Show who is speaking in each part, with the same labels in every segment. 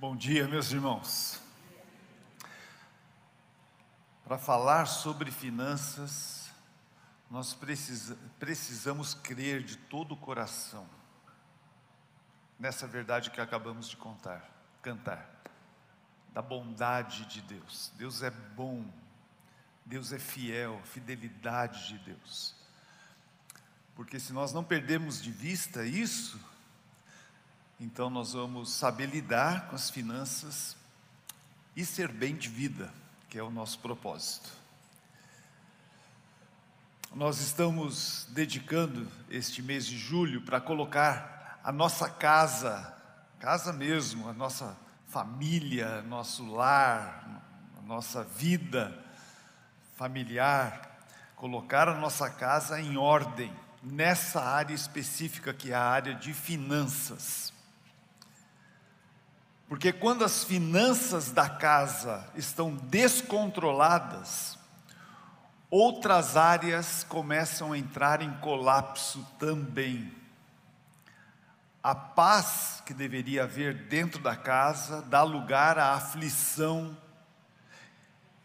Speaker 1: Bom dia, meus irmãos. Para falar sobre finanças, nós precisa, precisamos crer de todo o coração nessa verdade que acabamos de contar, cantar, da bondade de Deus. Deus é bom, Deus é fiel, fidelidade de Deus. Porque se nós não perdermos de vista isso, então nós vamos saber lidar com as finanças e ser bem de vida, que é o nosso propósito. Nós estamos dedicando este mês de julho para colocar a nossa casa, casa mesmo, a nossa família, nosso lar, a nossa vida familiar, colocar a nossa casa em ordem nessa área específica que é a área de finanças. Porque quando as finanças da casa estão descontroladas, outras áreas começam a entrar em colapso também. A paz que deveria haver dentro da casa dá lugar à aflição,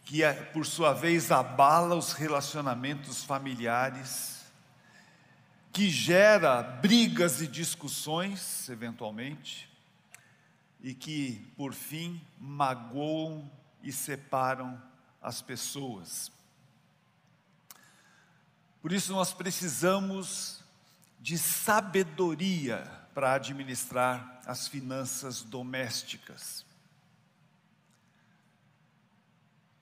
Speaker 1: que por sua vez abala os relacionamentos familiares, que gera brigas e discussões, eventualmente e que, por fim, magoam e separam as pessoas. Por isso, nós precisamos de sabedoria para administrar as finanças domésticas.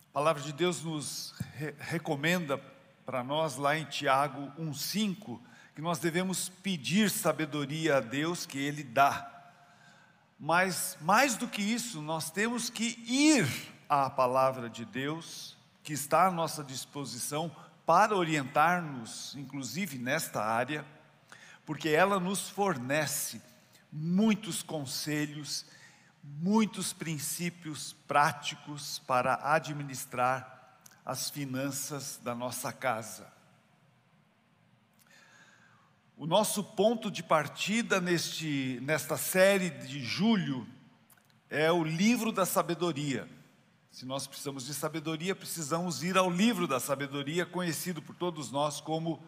Speaker 1: A palavra de Deus nos re recomenda para nós, lá em Tiago 1,5, que nós devemos pedir sabedoria a Deus que Ele dá mas mais do que isso, nós temos que ir à palavra de Deus, que está à nossa disposição para orientar-nos, inclusive nesta área, porque ela nos fornece muitos conselhos, muitos princípios práticos para administrar as finanças da nossa casa. O nosso ponto de partida neste, nesta série de julho é o livro da sabedoria. Se nós precisamos de sabedoria, precisamos ir ao livro da sabedoria, conhecido por todos nós como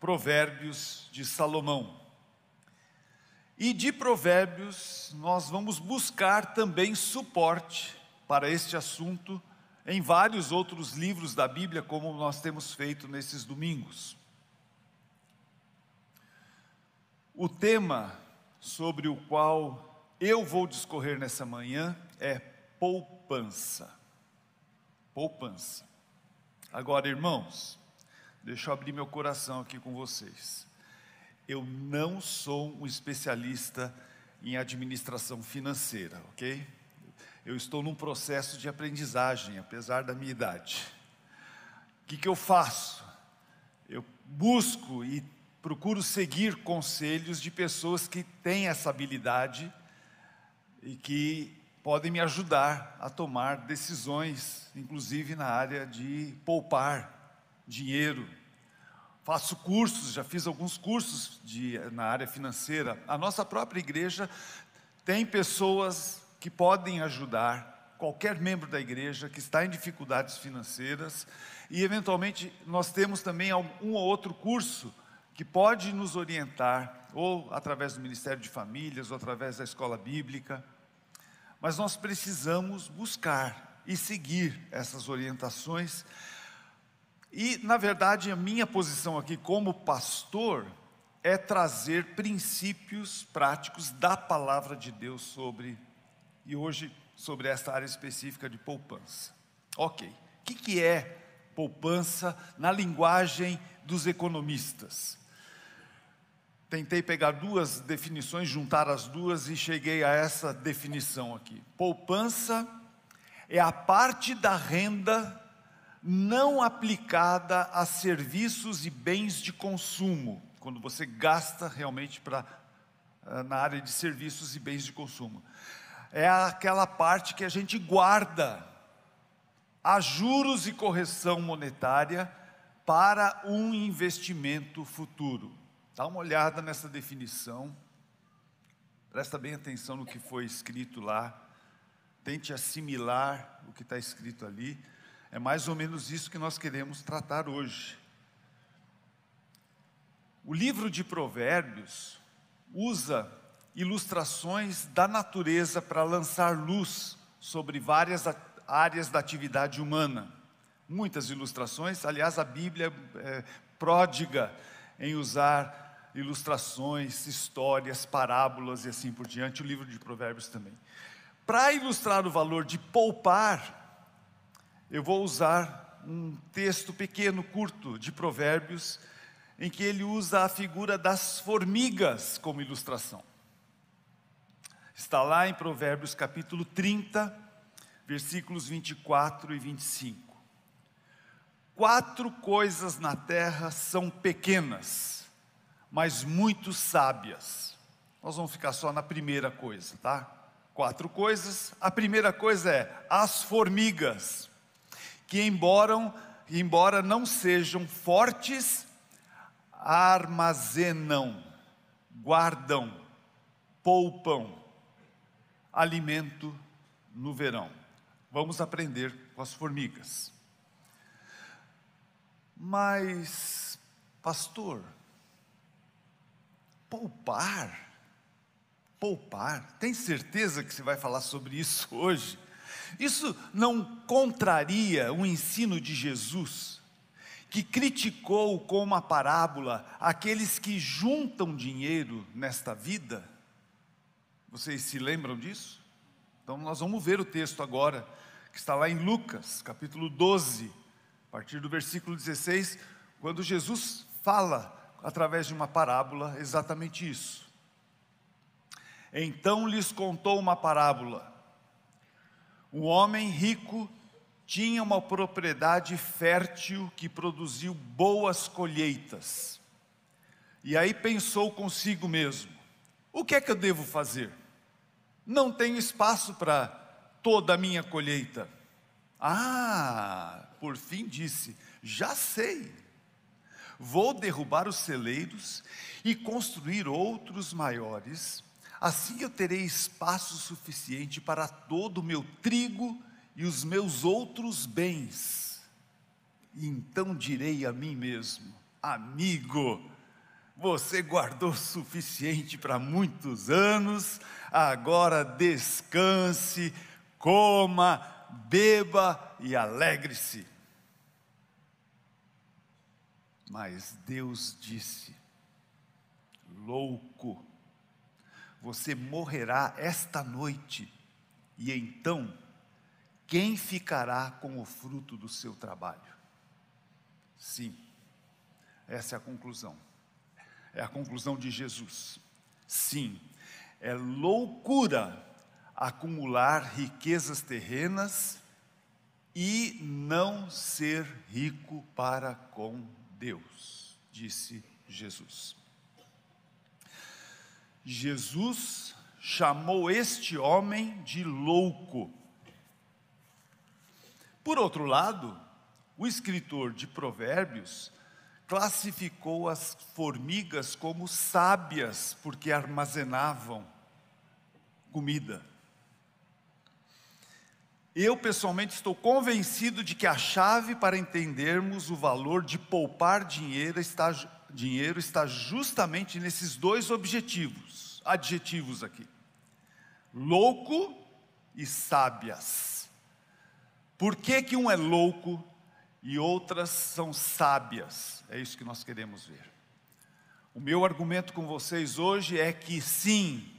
Speaker 1: Provérbios de Salomão. E de Provérbios, nós vamos buscar também suporte para este assunto em vários outros livros da Bíblia, como nós temos feito nesses domingos. O tema sobre o qual eu vou discorrer nessa manhã é poupança. Poupança. Agora, irmãos, deixa eu abrir meu coração aqui com vocês. Eu não sou um especialista em administração financeira, ok? Eu estou num processo de aprendizagem, apesar da minha idade. O que, que eu faço? Eu busco e procuro seguir conselhos de pessoas que têm essa habilidade e que podem me ajudar a tomar decisões, inclusive na área de poupar dinheiro. Faço cursos, já fiz alguns cursos de, na área financeira. A nossa própria igreja tem pessoas que podem ajudar qualquer membro da igreja que está em dificuldades financeiras e eventualmente nós temos também um ou outro curso que pode nos orientar, ou através do Ministério de Famílias, ou através da escola bíblica, mas nós precisamos buscar e seguir essas orientações. E, na verdade, a minha posição aqui como pastor é trazer princípios práticos da palavra de Deus sobre, e hoje, sobre esta área específica de poupança. Ok, o que, que é poupança na linguagem dos economistas? Tentei pegar duas definições, juntar as duas e cheguei a essa definição aqui. Poupança é a parte da renda não aplicada a serviços e bens de consumo, quando você gasta realmente para eh, na área de serviços e bens de consumo. É aquela parte que a gente guarda a juros e correção monetária para um investimento futuro. Dá uma olhada nessa definição, presta bem atenção no que foi escrito lá tente assimilar o que está escrito ali. É mais ou menos isso que nós queremos tratar hoje. O livro de Provérbios usa ilustrações da natureza para lançar luz sobre várias áreas da atividade humana. Muitas ilustrações, aliás, a Bíblia é pródiga em usar ilustrações, histórias, parábolas e assim por diante, o livro de Provérbios também. Para ilustrar o valor de poupar, eu vou usar um texto pequeno, curto, de Provérbios, em que ele usa a figura das formigas como ilustração. Está lá em Provérbios capítulo 30, versículos 24 e 25. Quatro coisas na terra são pequenas, mas muito sábias. Nós vamos ficar só na primeira coisa, tá? Quatro coisas. A primeira coisa é as formigas, que embora, embora não sejam fortes, armazenam, guardam, poupam alimento no verão. Vamos aprender com as formigas. Mas, pastor, poupar, poupar, tem certeza que você vai falar sobre isso hoje? Isso não contraria o ensino de Jesus, que criticou com uma parábola aqueles que juntam dinheiro nesta vida? Vocês se lembram disso? Então nós vamos ver o texto agora, que está lá em Lucas, capítulo 12, a partir do versículo 16, quando Jesus fala através de uma parábola exatamente isso. Então lhes contou uma parábola. Um homem rico tinha uma propriedade fértil que produziu boas colheitas. E aí pensou consigo mesmo: o que é que eu devo fazer? não tenho espaço para toda a minha colheita. Ah, por fim disse: já sei. Vou derrubar os celeiros e construir outros maiores, assim eu terei espaço suficiente para todo o meu trigo e os meus outros bens. Então direi a mim mesmo: amigo, você guardou o suficiente para muitos anos, agora descanse, coma, beba e alegre-se. Mas Deus disse: louco, você morrerá esta noite, e então, quem ficará com o fruto do seu trabalho? Sim, essa é a conclusão é a conclusão de Jesus. Sim, é loucura acumular riquezas terrenas e não ser rico para com Deus, disse Jesus. Jesus chamou este homem de louco. Por outro lado, o escritor de Provérbios classificou as formigas como sábias, porque armazenavam comida. Eu pessoalmente estou convencido de que a chave para entendermos o valor de poupar dinheiro está, dinheiro está justamente nesses dois objetivos, adjetivos aqui: louco e sábias. Por que, que um é louco e outras são sábias. É isso que nós queremos ver. O meu argumento com vocês hoje é que sim,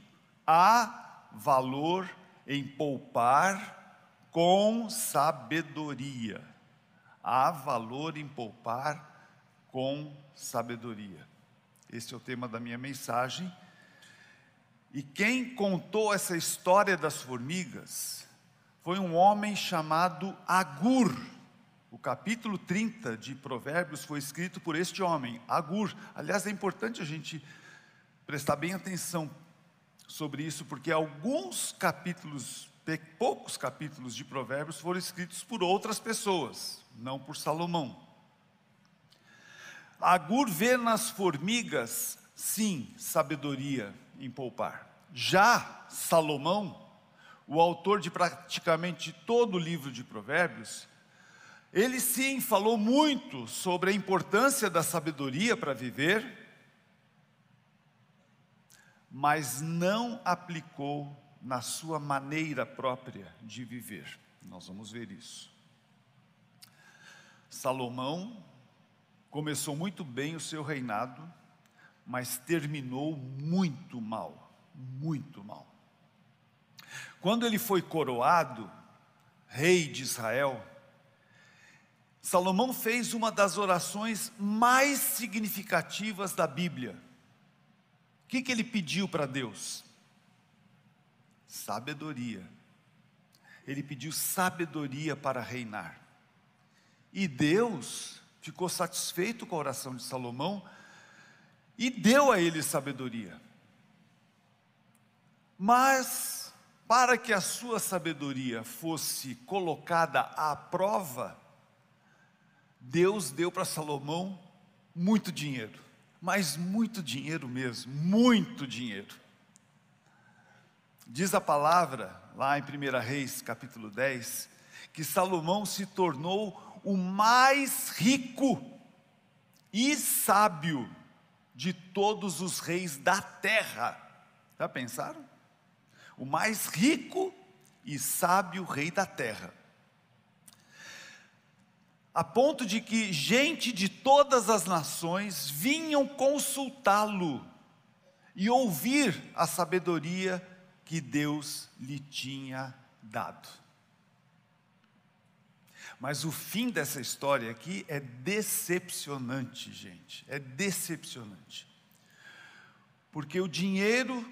Speaker 1: há valor em poupar com sabedoria. Há valor em poupar com sabedoria. Esse é o tema da minha mensagem. E quem contou essa história das formigas foi um homem chamado Agur. O capítulo 30 de Provérbios foi escrito por este homem, Agur. Aliás, é importante a gente prestar bem atenção sobre isso, porque alguns capítulos, poucos capítulos de Provérbios foram escritos por outras pessoas, não por Salomão. Agur vê nas formigas, sim, sabedoria em poupar. Já Salomão o autor de praticamente todo o livro de Provérbios, ele sim falou muito sobre a importância da sabedoria para viver, mas não aplicou na sua maneira própria de viver. Nós vamos ver isso. Salomão começou muito bem o seu reinado, mas terminou muito mal, muito mal. Quando ele foi coroado, rei de Israel, Salomão fez uma das orações mais significativas da Bíblia. O que, que ele pediu para Deus? Sabedoria. Ele pediu sabedoria para reinar. E Deus ficou satisfeito com a oração de Salomão e deu a ele sabedoria. Mas, para que a sua sabedoria fosse colocada à prova, Deus deu para Salomão muito dinheiro, mas muito dinheiro mesmo, muito dinheiro. Diz a palavra, lá em 1 Reis, capítulo 10, que Salomão se tornou o mais rico e sábio de todos os reis da terra. Já pensaram? O mais rico e sábio rei da terra. A ponto de que gente de todas as nações vinham consultá-lo e ouvir a sabedoria que Deus lhe tinha dado. Mas o fim dessa história aqui é decepcionante, gente. É decepcionante. Porque o dinheiro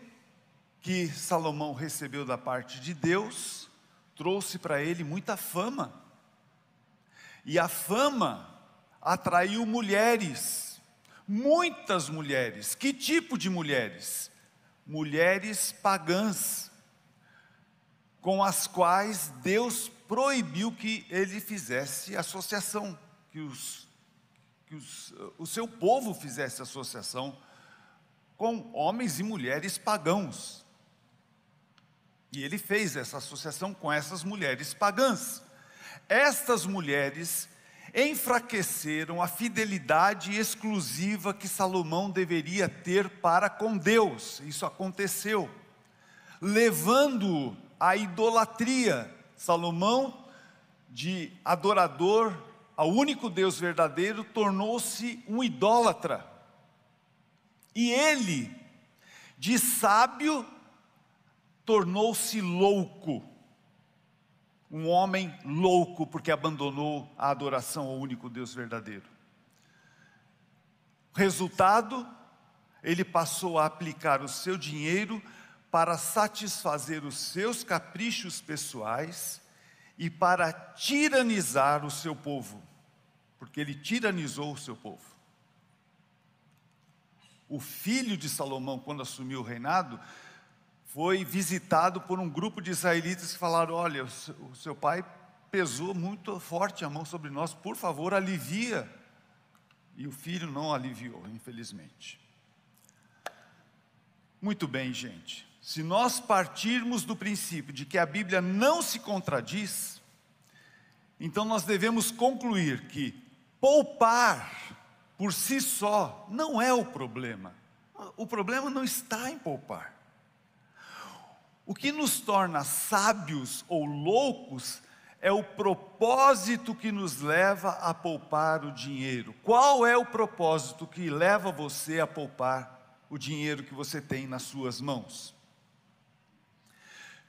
Speaker 1: que Salomão recebeu da parte de Deus trouxe para ele muita fama. E a fama atraiu mulheres, muitas mulheres. Que tipo de mulheres? Mulheres pagãs, com as quais Deus proibiu que ele fizesse associação, que, os, que os, o seu povo fizesse associação com homens e mulheres pagãos. E ele fez essa associação com essas mulheres pagãs. Estas mulheres enfraqueceram a fidelidade exclusiva que Salomão deveria ter para com Deus. Isso aconteceu, levando-o à idolatria, Salomão, de adorador ao único Deus verdadeiro, tornou-se um idólatra. E ele, de sábio, tornou-se louco. Um homem louco porque abandonou a adoração ao único Deus verdadeiro. Resultado, ele passou a aplicar o seu dinheiro para satisfazer os seus caprichos pessoais e para tiranizar o seu povo, porque ele tiranizou o seu povo. O filho de Salomão, quando assumiu o reinado, foi visitado por um grupo de israelitas que falaram: Olha, o seu pai pesou muito forte a mão sobre nós, por favor, alivia. E o filho não aliviou, infelizmente. Muito bem, gente se nós partirmos do princípio de que a Bíblia não se contradiz, então nós devemos concluir que poupar por si só não é o problema. O problema não está em poupar. O que nos torna sábios ou loucos é o propósito que nos leva a poupar o dinheiro. Qual é o propósito que leva você a poupar o dinheiro que você tem nas suas mãos?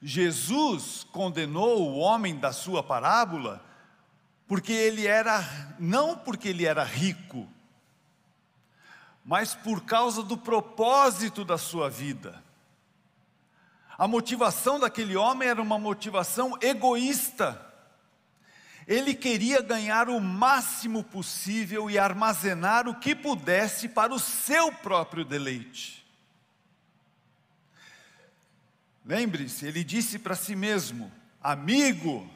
Speaker 1: Jesus condenou o homem da sua parábola porque ele era, não porque ele era rico, mas por causa do propósito da sua vida. A motivação daquele homem era uma motivação egoísta. Ele queria ganhar o máximo possível e armazenar o que pudesse para o seu próprio deleite. Lembre-se, ele disse para si mesmo: amigo,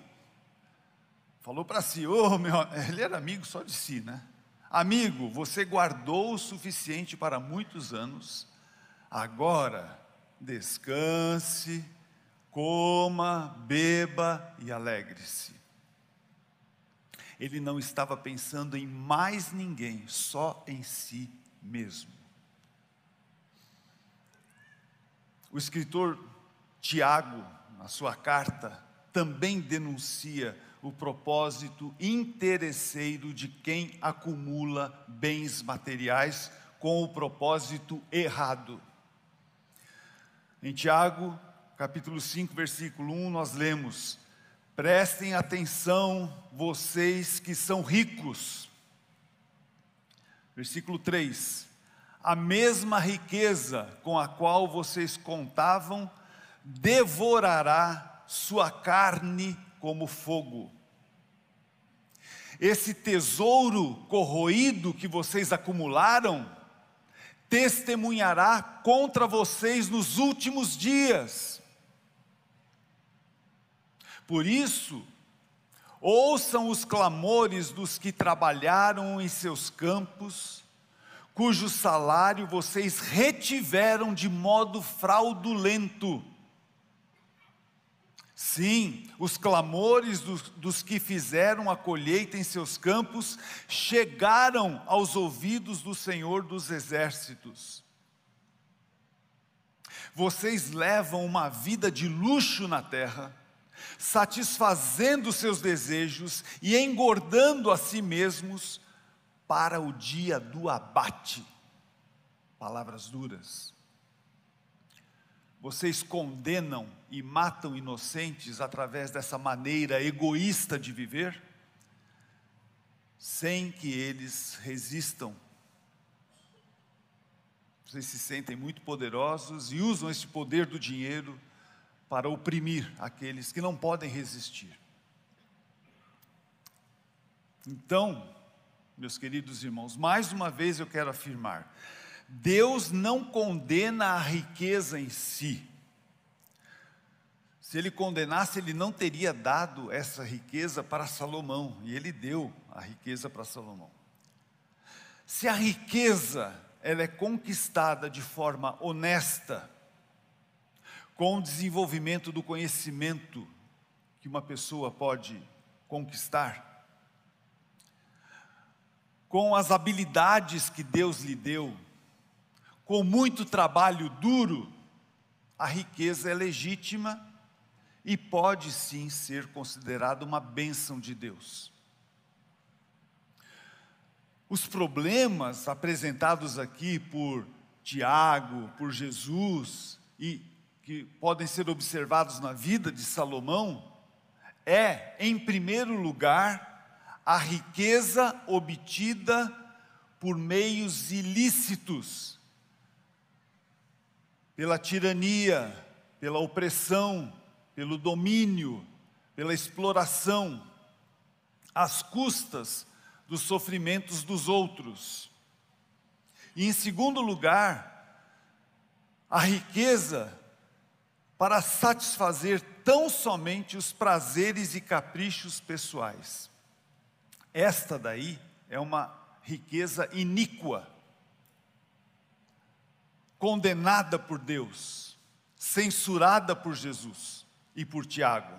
Speaker 1: falou para si, oh, meu, ele era amigo só de si, né? Amigo, você guardou o suficiente para muitos anos, agora descanse, coma, beba e alegre-se. Ele não estava pensando em mais ninguém, só em si mesmo. O escritor Tiago, na sua carta, também denuncia o propósito interesseiro de quem acumula bens materiais com o propósito errado. Em Tiago, capítulo 5, versículo 1, nós lemos: Prestem atenção, vocês que são ricos. Versículo 3: A mesma riqueza com a qual vocês contavam devorará sua carne como fogo. Esse tesouro corroído que vocês acumularam, testemunhará contra vocês nos últimos dias. Por isso, ouçam os clamores dos que trabalharam em seus campos, cujo salário vocês retiveram de modo fraudulento Sim, os clamores dos, dos, que fizeram a colheita em seus campos chegaram aos ouvidos do Senhor dos Exércitos. Vocês levam uma vida de luxo na terra, satisfazendo seus desejos e engordando a si mesmos para o dia do abate. Palavras duras. Vocês condenam e matam inocentes através dessa maneira egoísta de viver, sem que eles resistam. Vocês se sentem muito poderosos e usam esse poder do dinheiro para oprimir aqueles que não podem resistir. Então, meus queridos irmãos, mais uma vez eu quero afirmar: Deus não condena a riqueza em si. Se ele condenasse, ele não teria dado essa riqueza para Salomão, e ele deu a riqueza para Salomão. Se a riqueza ela é conquistada de forma honesta, com o desenvolvimento do conhecimento que uma pessoa pode conquistar, com as habilidades que Deus lhe deu, com muito trabalho duro, a riqueza é legítima e pode sim ser considerada uma bênção de Deus. Os problemas apresentados aqui por Tiago, por Jesus, e que podem ser observados na vida de Salomão, é, em primeiro lugar, a riqueza obtida por meios ilícitos pela tirania, pela opressão, pelo domínio, pela exploração, às custas dos sofrimentos dos outros. E em segundo lugar, a riqueza para satisfazer tão somente os prazeres e caprichos pessoais. Esta daí é uma riqueza iníqua condenada por Deus, censurada por Jesus e por Tiago.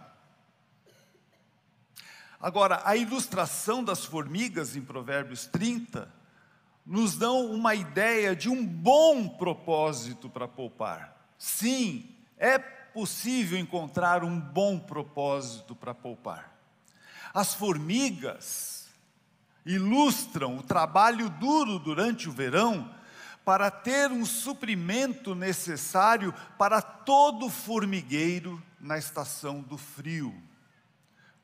Speaker 1: Agora, a ilustração das formigas em Provérbios 30 nos dão uma ideia de um bom propósito para poupar. Sim, é possível encontrar um bom propósito para poupar. As formigas ilustram o trabalho duro durante o verão para ter um suprimento necessário para todo formigueiro na estação do frio,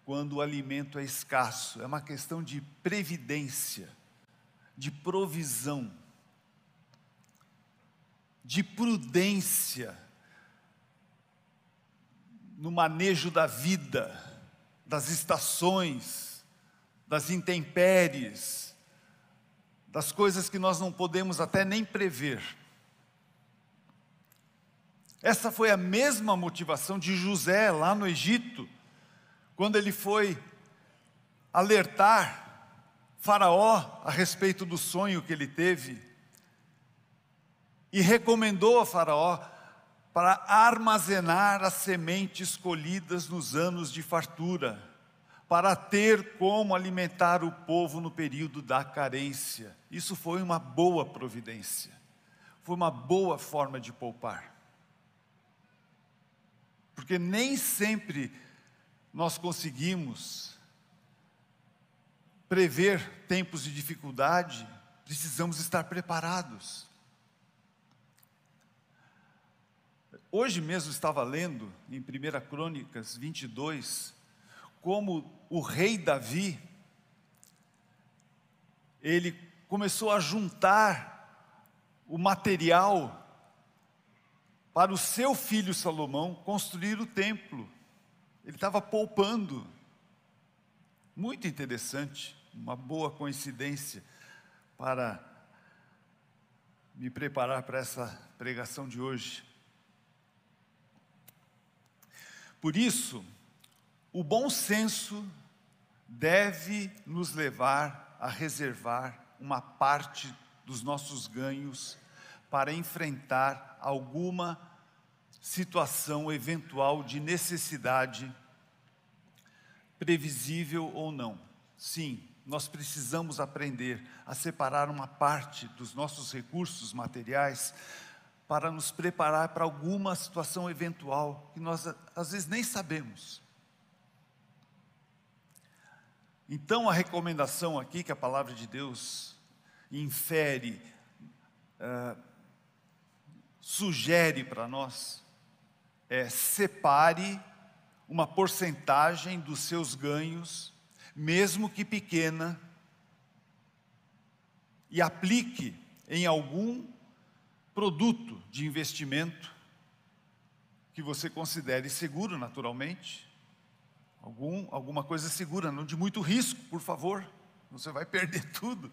Speaker 1: quando o alimento é escasso. É uma questão de previdência, de provisão, de prudência no manejo da vida, das estações, das intempéries das coisas que nós não podemos até nem prever. Essa foi a mesma motivação de José lá no Egito, quando ele foi alertar Faraó a respeito do sonho que ele teve, e recomendou a Faraó para armazenar as sementes colhidas nos anos de fartura, para ter como alimentar o povo no período da carência. Isso foi uma boa providência, foi uma boa forma de poupar. Porque nem sempre nós conseguimos prever tempos de dificuldade, precisamos estar preparados. Hoje mesmo estava lendo em 1 Crônicas 22, como o rei Davi, ele começou a juntar o material para o seu filho Salomão construir o templo. Ele estava poupando. Muito interessante, uma boa coincidência para me preparar para essa pregação de hoje. Por isso, o bom senso deve nos levar a reservar uma parte dos nossos ganhos para enfrentar alguma situação eventual de necessidade, previsível ou não. Sim, nós precisamos aprender a separar uma parte dos nossos recursos materiais para nos preparar para alguma situação eventual que nós às vezes nem sabemos. Então a recomendação aqui que a palavra de Deus infere, uh, sugere para nós, é separe uma porcentagem dos seus ganhos, mesmo que pequena, e aplique em algum produto de investimento que você considere seguro, naturalmente, algum, alguma coisa segura, não de muito risco, por favor, você vai perder tudo.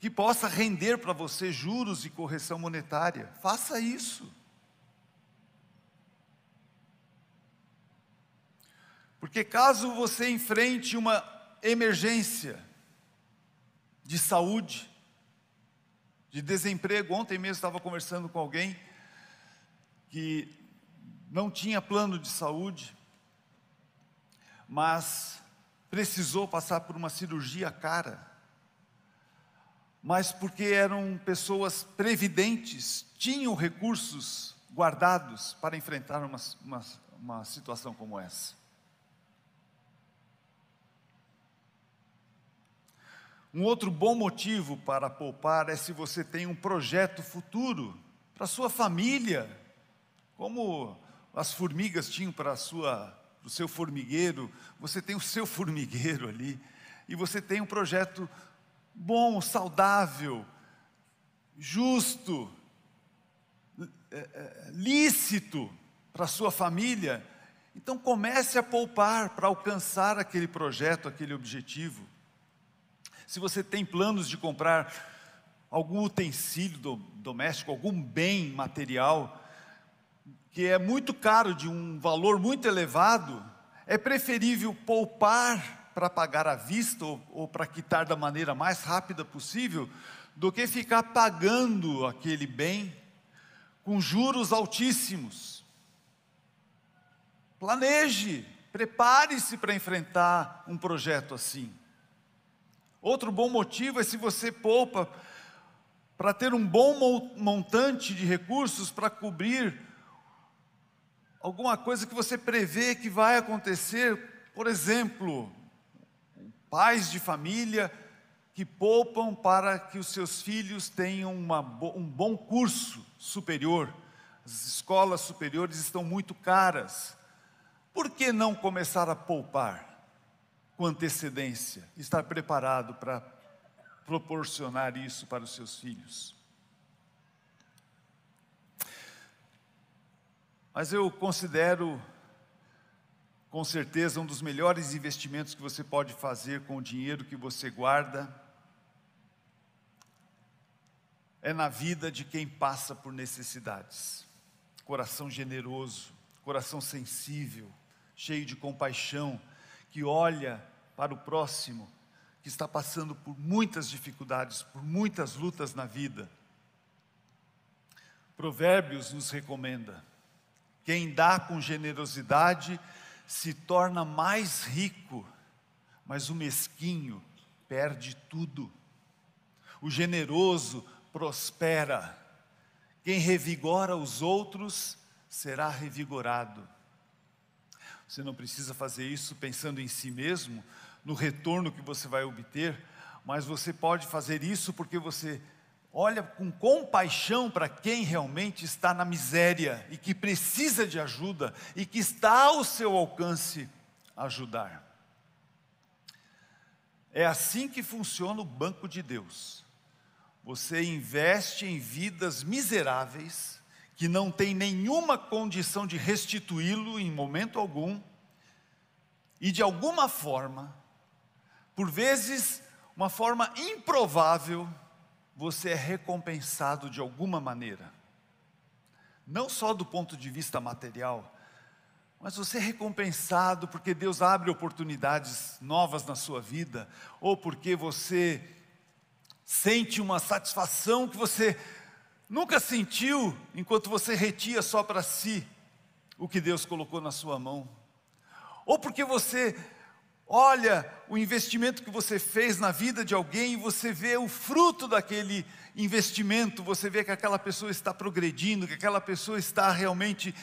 Speaker 1: Que possa render para você juros e correção monetária, faça isso. Porque caso você enfrente uma emergência de saúde, de desemprego. Ontem mesmo estava conversando com alguém que não tinha plano de saúde, mas precisou passar por uma cirurgia cara. Mas porque eram pessoas previdentes, tinham recursos guardados para enfrentar uma, uma, uma situação como essa. Um outro bom motivo para poupar é se você tem um projeto futuro para sua família, como as formigas tinham para sua seu formigueiro, você tem o seu formigueiro ali, e você tem um projeto bom, saudável, justo, é, é, lícito para a sua família. Então comece a poupar para alcançar aquele projeto, aquele objetivo se você tem planos de comprar algum utensílio do, doméstico, algum bem material, que é muito caro, de um valor muito elevado, é preferível poupar para pagar à vista ou, ou para quitar da maneira mais rápida possível, do que ficar pagando aquele bem com juros altíssimos. Planeje, prepare-se para enfrentar um projeto assim. Outro bom motivo é se você poupa para ter um bom montante de recursos para cobrir alguma coisa que você prevê que vai acontecer, por exemplo, pais de família que poupam para que os seus filhos tenham uma, um bom curso superior. As escolas superiores estão muito caras. Por que não começar a poupar? com antecedência, estar preparado para proporcionar isso para os seus filhos. Mas eu considero, com certeza, um dos melhores investimentos que você pode fazer com o dinheiro que você guarda, é na vida de quem passa por necessidades. Coração generoso, coração sensível, cheio de compaixão, que olha para o próximo, que está passando por muitas dificuldades, por muitas lutas na vida. Provérbios nos recomenda: quem dá com generosidade se torna mais rico, mas o mesquinho perde tudo. O generoso prospera. Quem revigora os outros será revigorado. Você não precisa fazer isso pensando em si mesmo, no retorno que você vai obter, mas você pode fazer isso porque você olha com compaixão para quem realmente está na miséria e que precisa de ajuda e que está ao seu alcance ajudar. É assim que funciona o banco de Deus. Você investe em vidas miseráveis que não têm nenhuma condição de restituí-lo em momento algum e de alguma forma, por vezes uma forma improvável, você é recompensado de alguma maneira. Não só do ponto de vista material, mas você é recompensado porque Deus abre oportunidades novas na sua vida, ou porque você sente uma satisfação que você nunca sentiu enquanto você retia só para si o que Deus colocou na sua mão, ou porque você olha o investimento que você fez na vida de alguém e você vê o fruto daquele investimento, você vê que aquela pessoa está progredindo, que aquela pessoa está realmente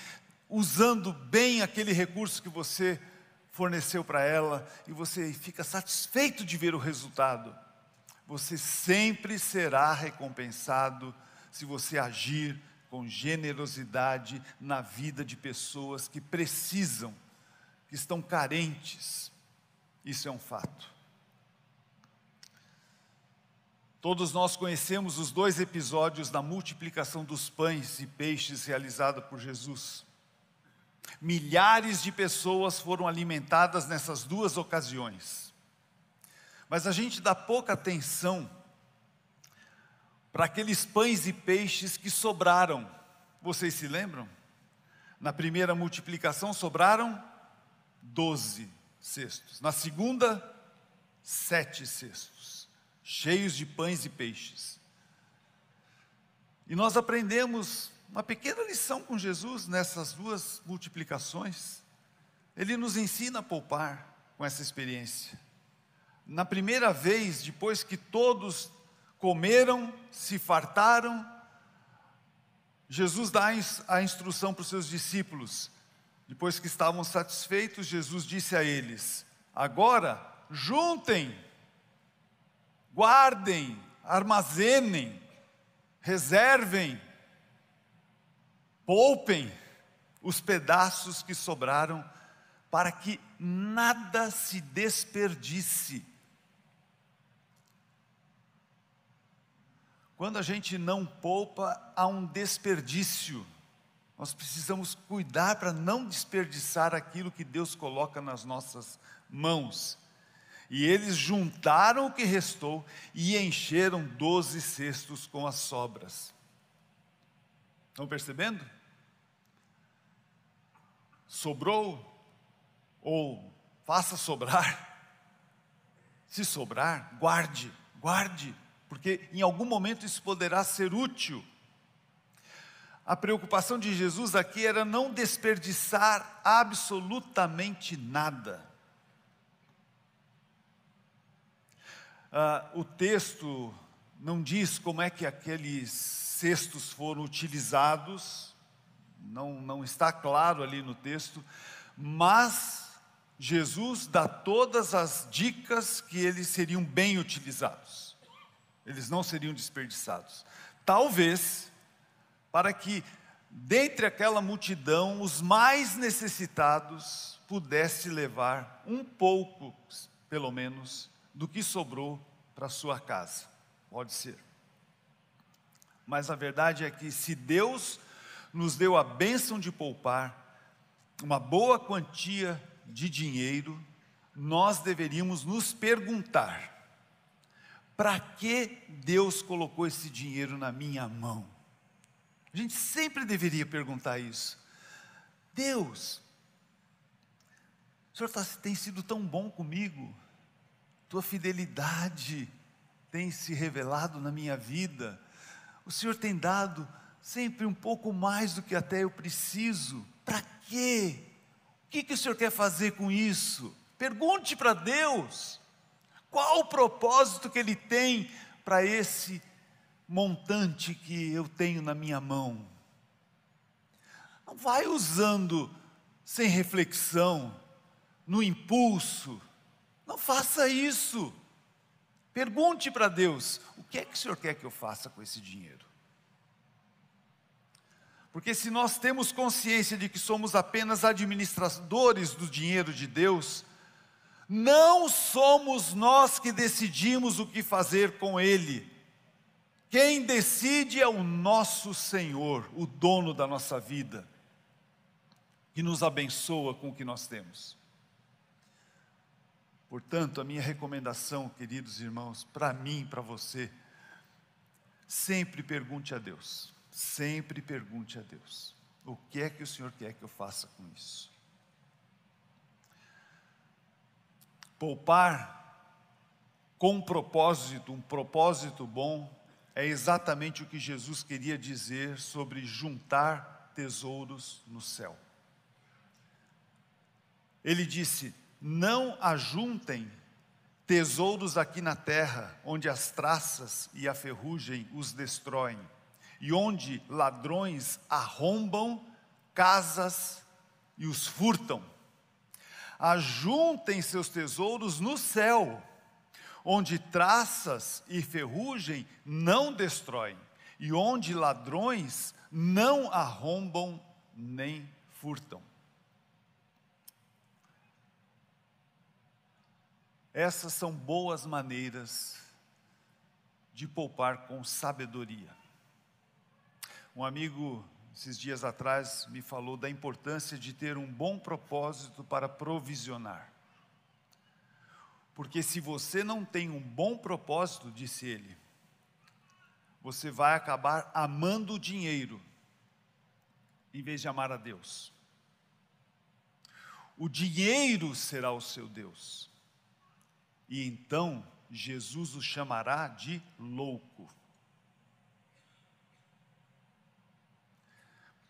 Speaker 1: usando bem aquele recurso que você forneceu para ela e você fica satisfeito de ver o resultado. Você sempre será recompensado se você agir com generosidade na vida de pessoas que precisam, que estão carentes isso é um fato. Todos nós conhecemos os dois episódios da multiplicação dos pães e peixes realizada por Jesus. Milhares de pessoas foram alimentadas nessas duas ocasiões. Mas a gente dá pouca atenção para aqueles pães e peixes que sobraram. Vocês se lembram? Na primeira multiplicação sobraram doze cestos. Na segunda, sete cestos, cheios de pães e peixes. E nós aprendemos uma pequena lição com Jesus nessas duas multiplicações. Ele nos ensina a poupar com essa experiência. Na primeira vez, depois que todos comeram, se fartaram, Jesus dá a instrução para os seus discípulos: depois que estavam satisfeitos, Jesus disse a eles: Agora, juntem, guardem, armazenem, reservem, poupem os pedaços que sobraram, para que nada se desperdice. Quando a gente não poupa, há um desperdício. Nós precisamos cuidar para não desperdiçar aquilo que Deus coloca nas nossas mãos. E eles juntaram o que restou e encheram doze cestos com as sobras. Estão percebendo? Sobrou ou faça sobrar. Se sobrar, guarde, guarde, porque em algum momento isso poderá ser útil a preocupação de Jesus aqui era não desperdiçar absolutamente nada. Ah, o texto não diz como é que aqueles cestos foram utilizados, não, não está claro ali no texto, mas Jesus dá todas as dicas que eles seriam bem utilizados, eles não seriam desperdiçados. Talvez para que, dentre aquela multidão, os mais necessitados pudesse levar um pouco, pelo menos, do que sobrou para sua casa. Pode ser. Mas a verdade é que se Deus nos deu a bênção de poupar uma boa quantia de dinheiro, nós deveríamos nos perguntar: para que Deus colocou esse dinheiro na minha mão? A gente sempre deveria perguntar isso. Deus, o Senhor tá, tem sido tão bom comigo, tua fidelidade tem se revelado na minha vida, o Senhor tem dado sempre um pouco mais do que até eu preciso. Para quê? O que, que o Senhor quer fazer com isso? Pergunte para Deus. Qual o propósito que Ele tem para esse montante que eu tenho na minha mão? Não vai usando sem reflexão, no impulso. Não faça isso. Pergunte para Deus: o que é que o Senhor quer que eu faça com esse dinheiro? Porque se nós temos consciência de que somos apenas administradores do dinheiro de Deus, não somos nós que decidimos o que fazer com ele. Quem decide é o nosso Senhor, o dono da nossa vida, que nos abençoa com o que nós temos. Portanto, a minha recomendação, queridos irmãos, para mim, para você, sempre pergunte a Deus, sempre pergunte a Deus, o que é que o Senhor quer que eu faça com isso? Poupar com propósito, um propósito bom, é exatamente o que Jesus queria dizer sobre juntar tesouros no céu. Ele disse: Não ajuntem tesouros aqui na terra, onde as traças e a ferrugem os destroem, e onde ladrões arrombam casas e os furtam ajuntem seus tesouros no céu, onde traças e ferrugem não destroem, e onde ladrões não arrombam nem furtam. Essas são boas maneiras de poupar com sabedoria. Um amigo esses dias atrás, me falou da importância de ter um bom propósito para provisionar. Porque se você não tem um bom propósito, disse ele, você vai acabar amando o dinheiro, em vez de amar a Deus. O dinheiro será o seu Deus. E então Jesus o chamará de louco.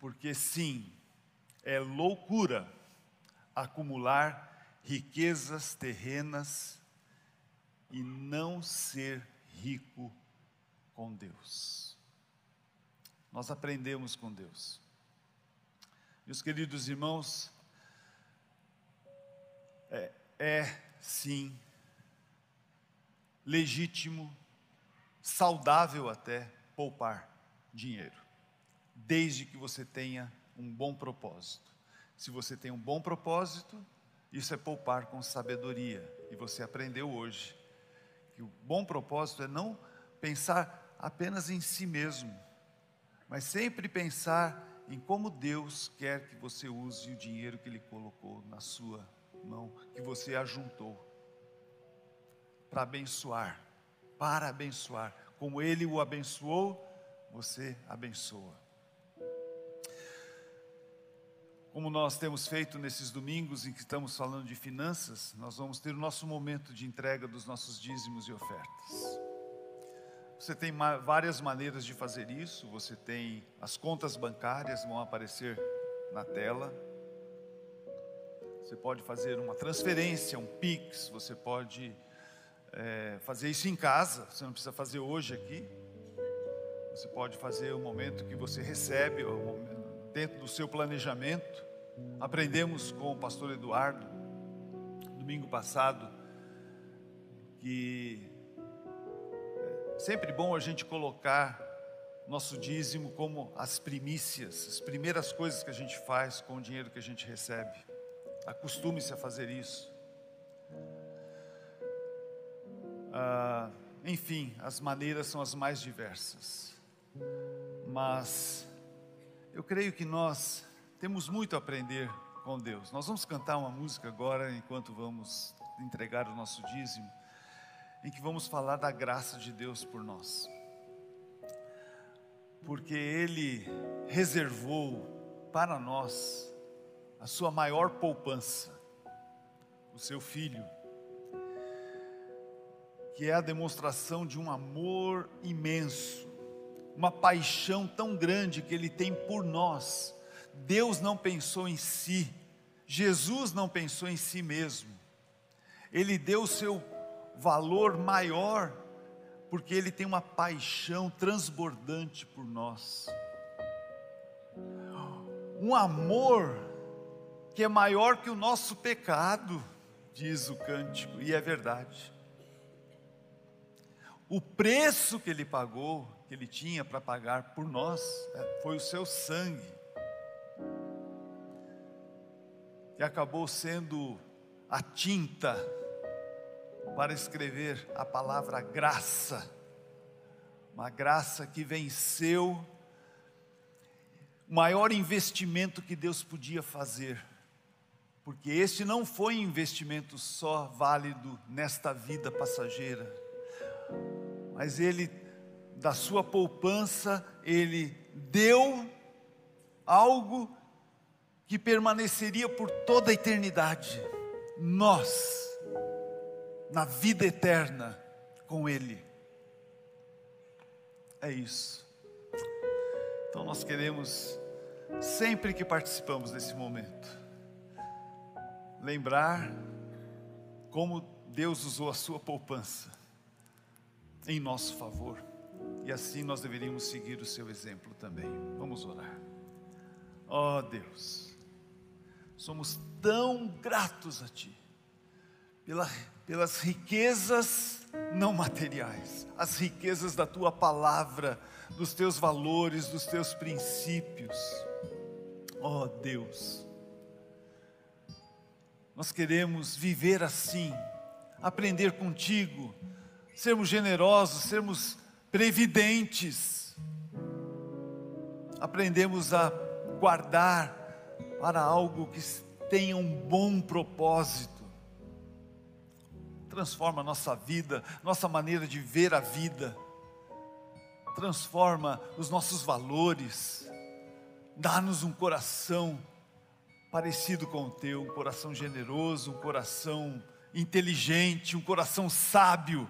Speaker 1: porque sim, é loucura acumular riquezas terrenas e não ser rico com Deus. Nós aprendemos com Deus. Meus queridos irmãos, é, é sim legítimo, saudável até, poupar dinheiro desde que você tenha um bom propósito. Se você tem um bom propósito, isso é poupar com sabedoria. E você aprendeu hoje que o bom propósito é não pensar apenas em si mesmo, mas sempre pensar em como Deus quer que você use o dinheiro que Ele colocou na sua mão, que você ajuntou, para abençoar, para abençoar. Como Ele o abençoou, você abençoa. Como nós temos feito nesses domingos em que estamos falando de finanças, nós vamos ter o nosso momento de entrega dos nossos dízimos e ofertas. Você tem várias maneiras de fazer isso, você tem as contas bancárias vão aparecer na tela. Você pode fazer uma transferência, um Pix, você pode é, fazer isso em casa, você não precisa fazer hoje aqui. Você pode fazer o momento que você recebe, dentro do seu planejamento. Aprendemos com o pastor Eduardo, domingo passado, que é sempre bom a gente colocar nosso dízimo como as primícias, as primeiras coisas que a gente faz com o dinheiro que a gente recebe. Acostume-se a fazer isso. Ah, enfim, as maneiras são as mais diversas, mas eu creio que nós temos muito a aprender com Deus. Nós vamos cantar uma música agora, enquanto vamos entregar o nosso dízimo, em que vamos falar da graça de Deus por nós. Porque Ele reservou para nós a sua maior poupança, o seu Filho, que é a demonstração de um amor imenso uma paixão tão grande que ele tem por nós. Deus não pensou em si, Jesus não pensou em si mesmo, ele deu o seu valor maior, porque ele tem uma paixão transbordante por nós, um amor que é maior que o nosso pecado, diz o cântico, e é verdade. O preço que ele pagou, que ele tinha para pagar por nós, é, foi o seu sangue. E acabou sendo a tinta para escrever a palavra graça. Uma graça que venceu o maior investimento que Deus podia fazer. Porque este não foi investimento só válido nesta vida passageira, mas ele da sua poupança, ele deu algo que permaneceria por toda a eternidade. Nós, na vida eterna com Ele. É isso. Então nós queremos, sempre que participamos desse momento, lembrar como Deus usou a sua poupança em nosso favor. E assim nós deveríamos seguir o seu exemplo também. Vamos orar. Ó oh, Deus, somos tão gratos a Ti, pela, pelas riquezas não materiais, as riquezas da Tua palavra, dos Teus valores, dos Teus princípios. Oh, Deus, nós queremos viver assim, aprender contigo, sermos generosos, sermos previdentes. Aprendemos a guardar para algo que tenha um bom propósito. Transforma nossa vida, nossa maneira de ver a vida. Transforma os nossos valores. Dá-nos um coração parecido com o teu, um coração generoso, um coração inteligente, um coração sábio,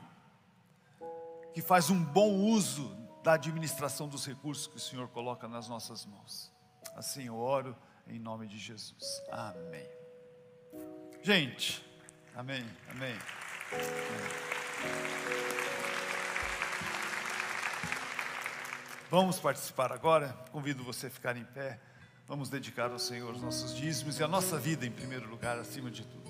Speaker 1: que faz um bom uso da administração dos recursos que o Senhor coloca nas nossas mãos. Assim eu oro em nome de Jesus. Amém. Gente, amém, amém. Vamos participar agora. Convido você a ficar em pé. Vamos dedicar ao Senhor os nossos dízimos e a nossa vida em primeiro lugar, acima de tudo.